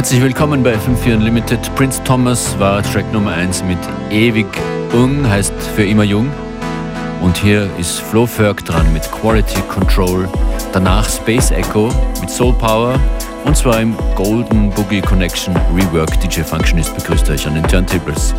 Herzlich willkommen bei FM4 Unlimited. Prince Thomas war Track Nummer 1 mit Ewig Ung, heißt für immer jung. Und hier ist Flo Ferg dran mit Quality Control. Danach Space Echo mit Soul Power. Und zwar im Golden Boogie Connection Rework. DJ Functionist begrüßt euch an den Turntables.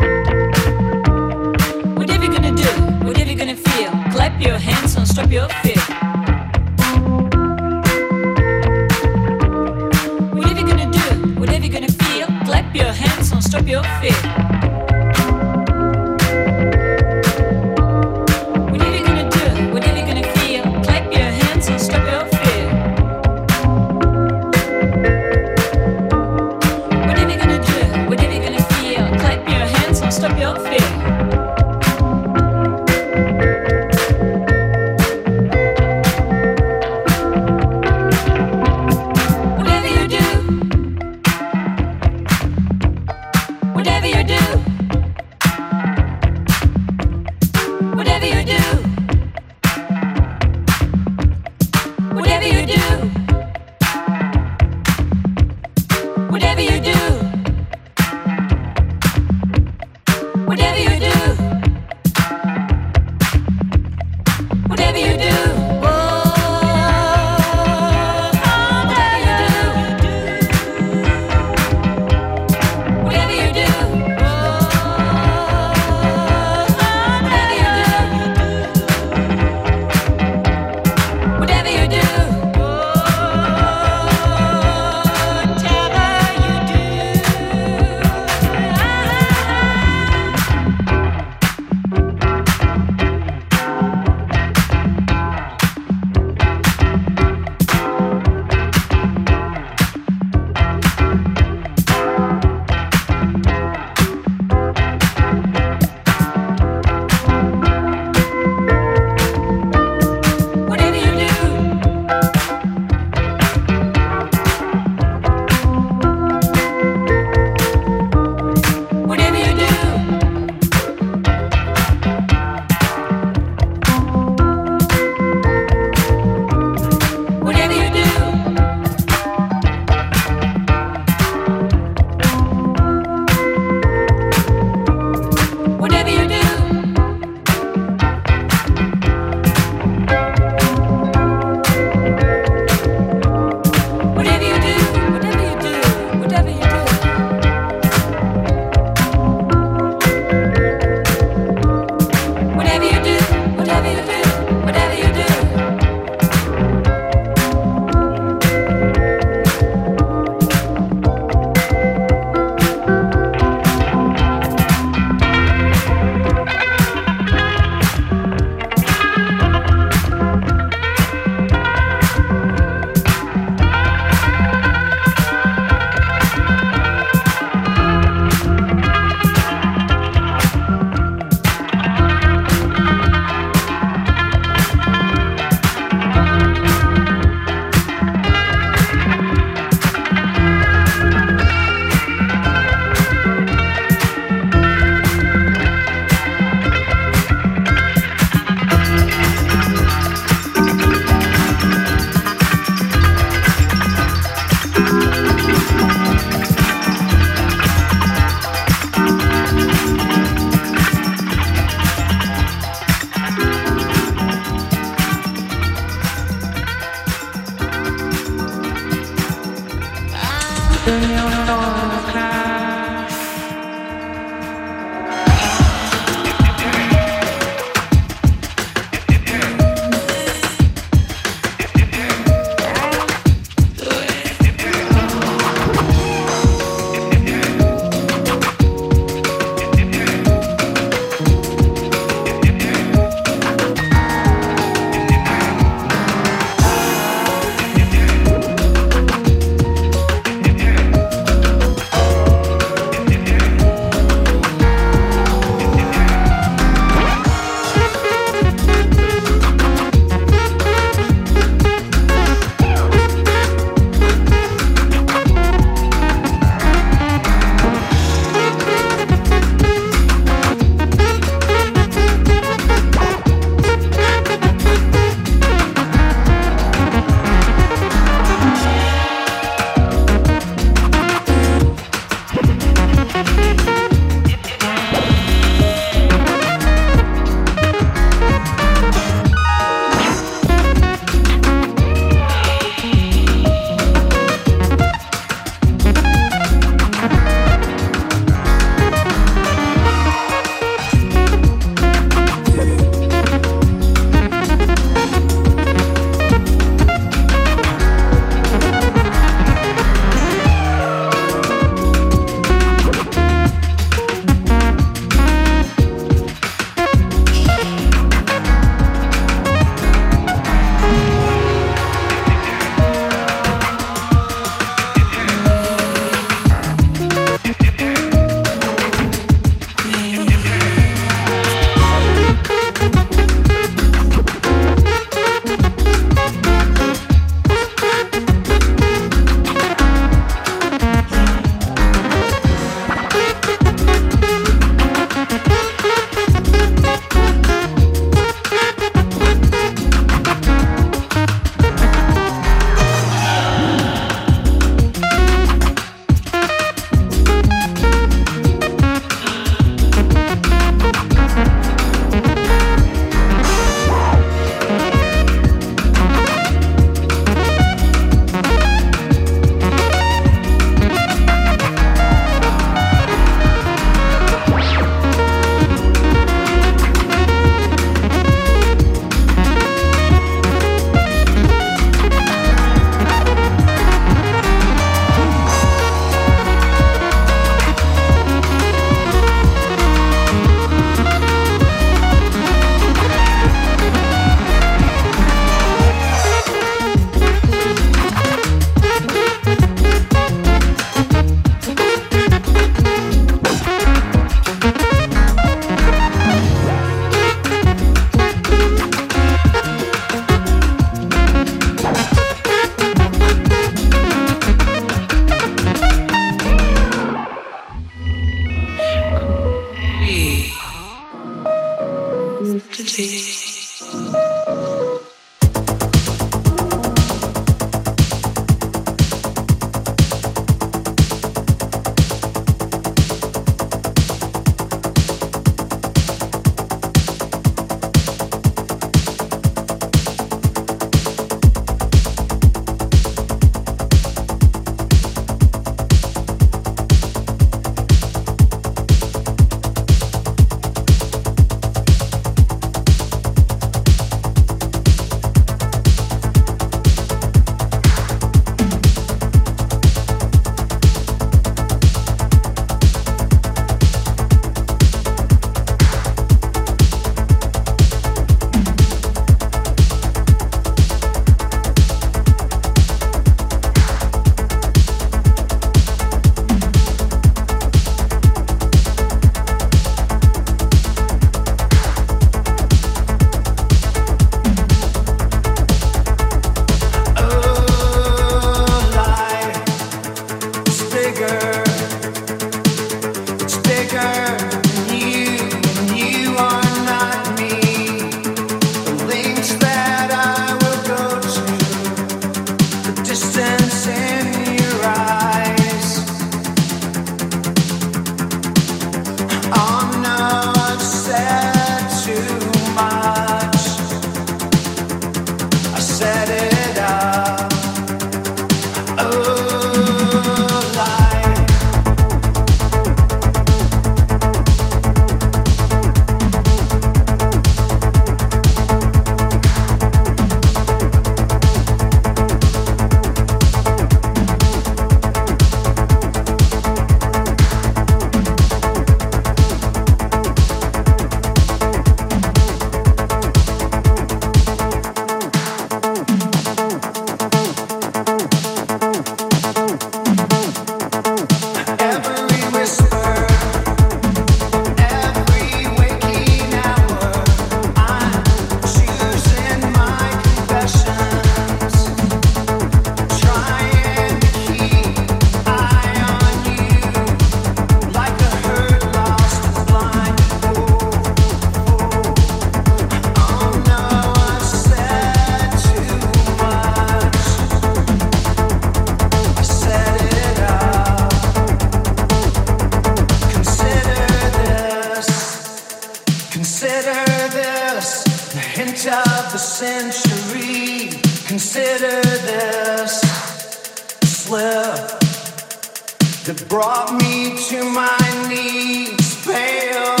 that brought me to my knees, paled.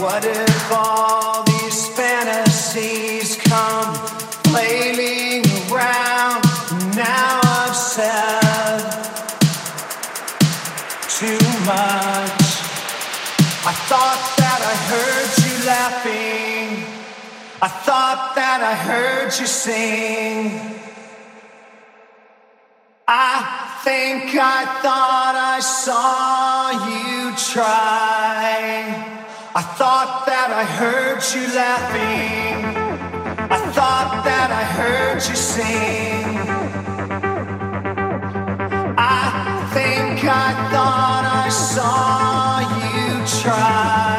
What if all these fantasies come flailing around? Now I've said too much. I thought that I heard you laughing. I thought that I heard you sing. I think I thought I saw you try. I thought that I heard you laughing. I thought that I heard you sing. I think I thought I saw you try.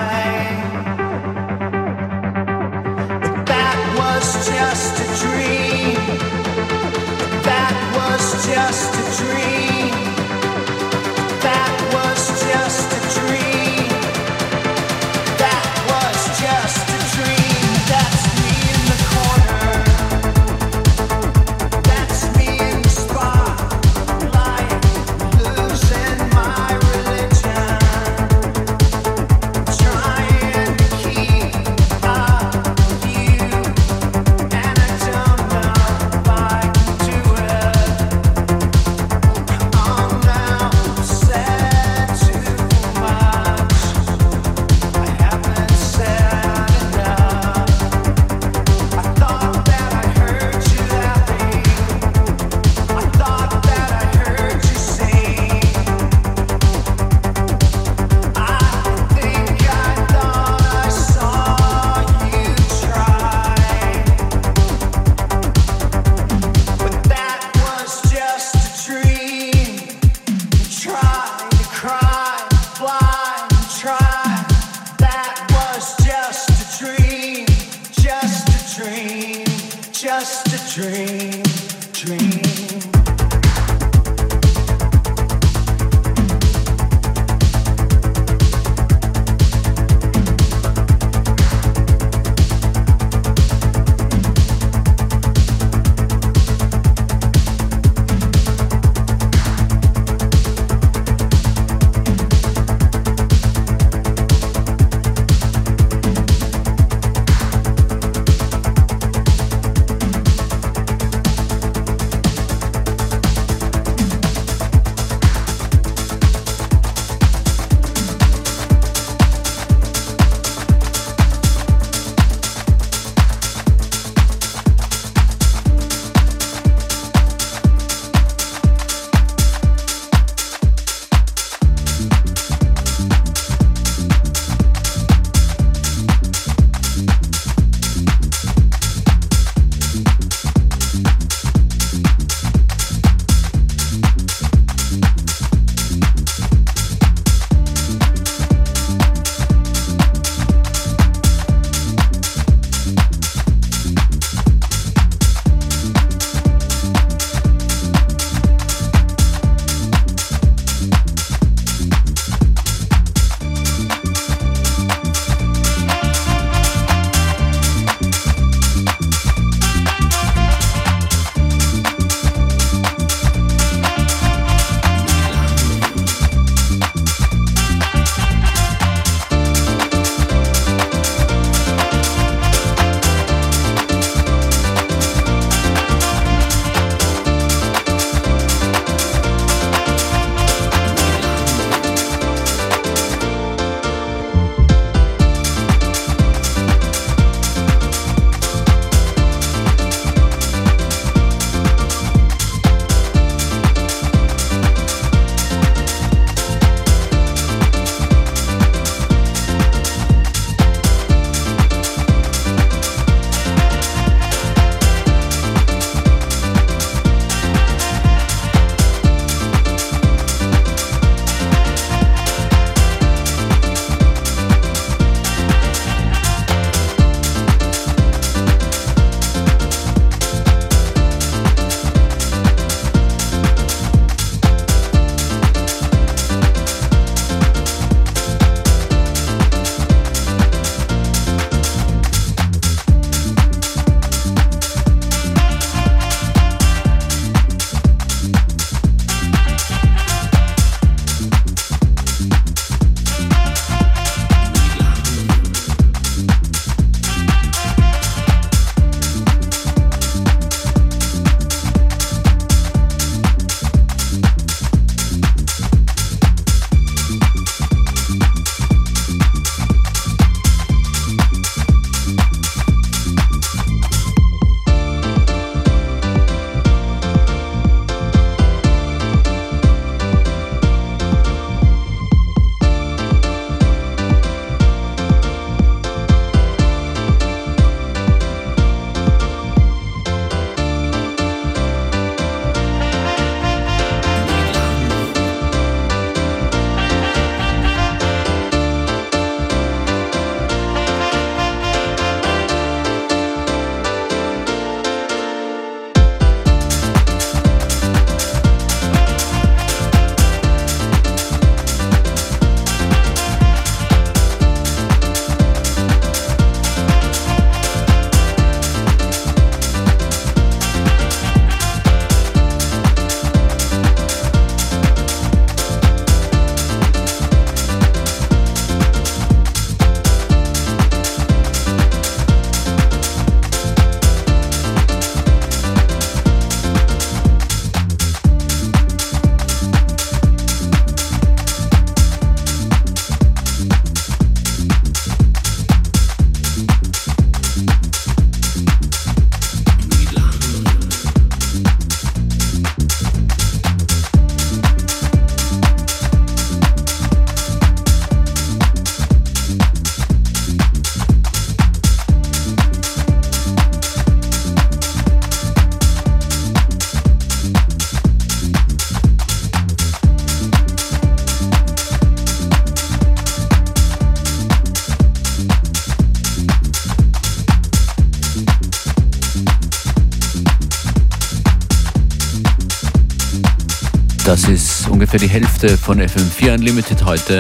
Hälfte von FM4 Unlimited heute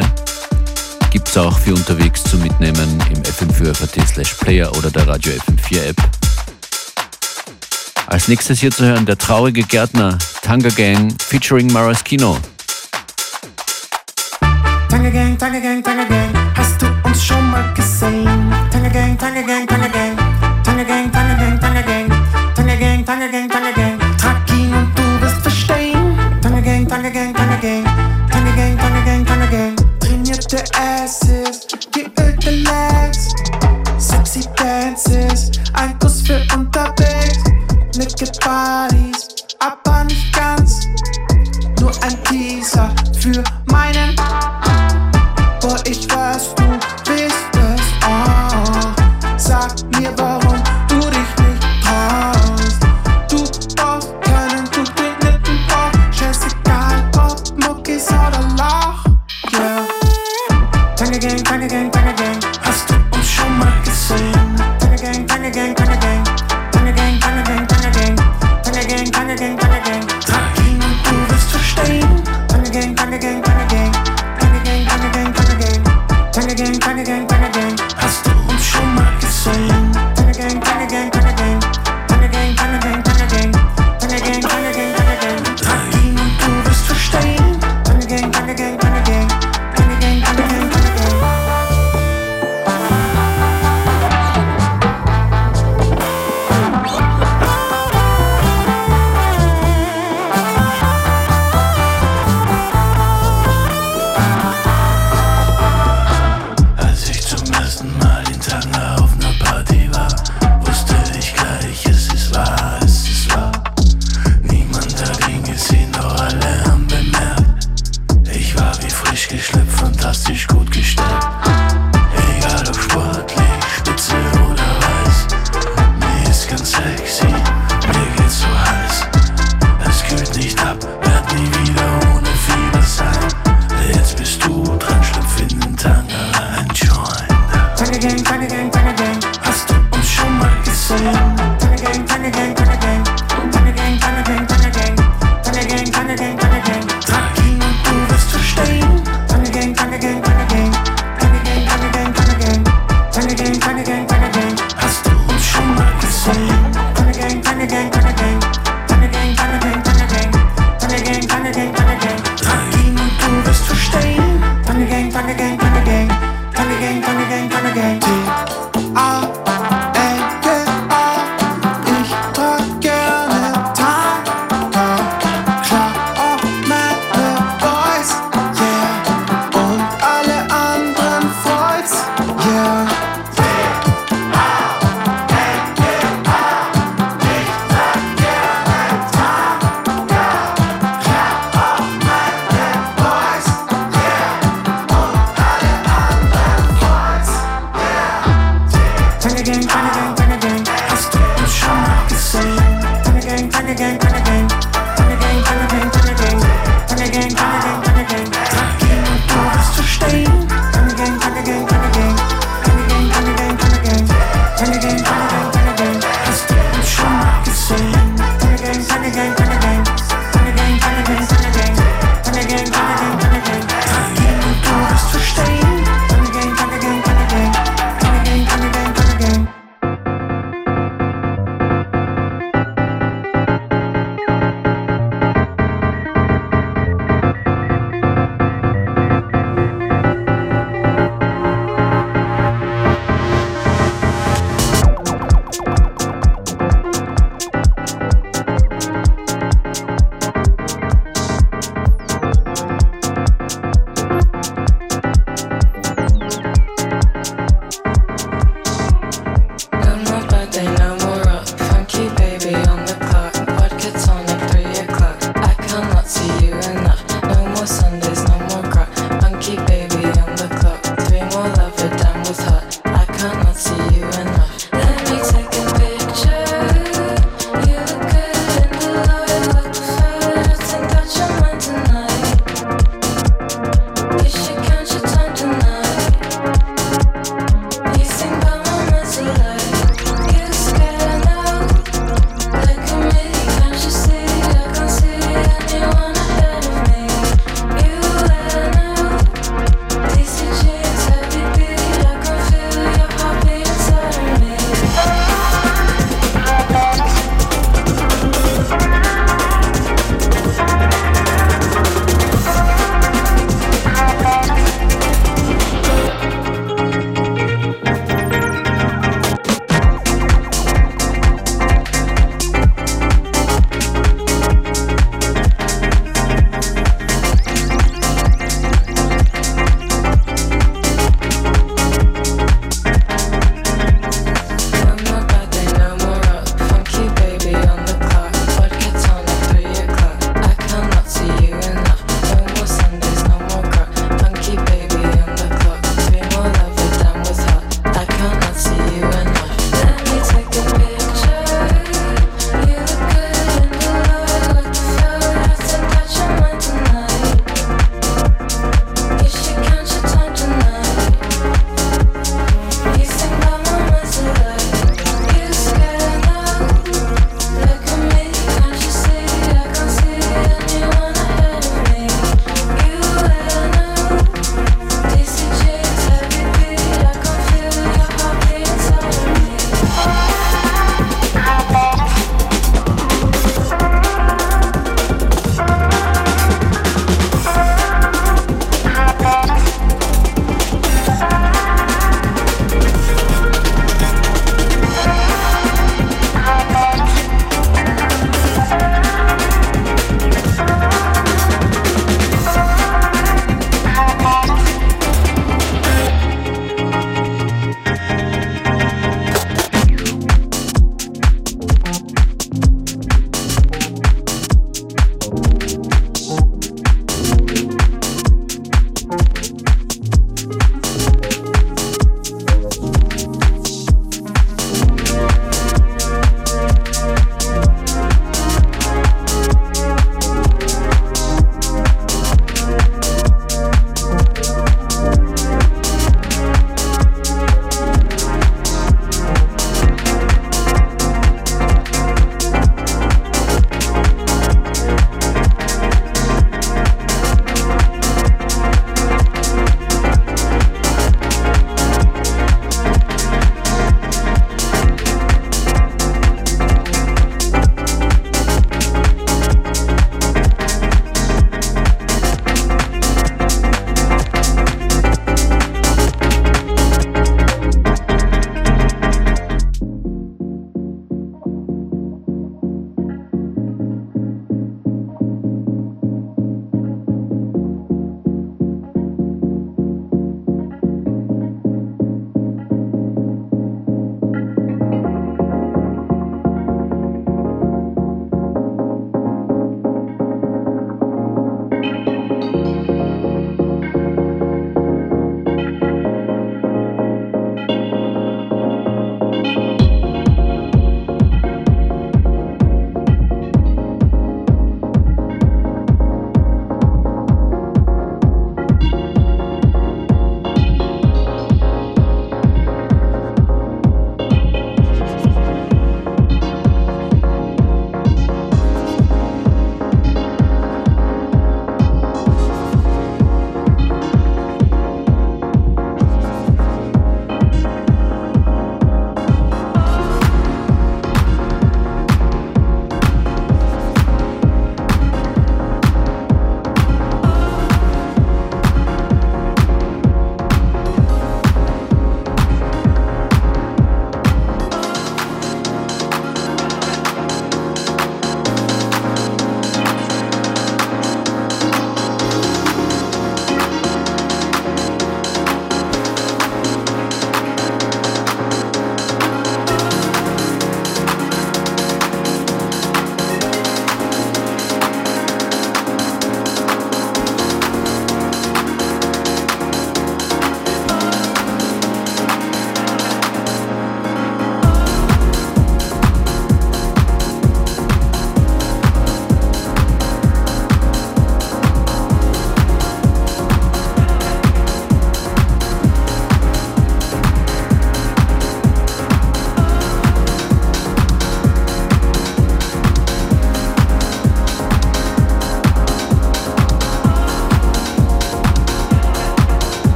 gibt es auch für unterwegs zu mitnehmen im FM4FAT slash Player oder der Radio FM4 App. Als nächstes hier zu hören der traurige Gärtner Tanga Gang featuring Maraschino. Tanga Gang, Tanga Gang, Tanga Gang. again, back again.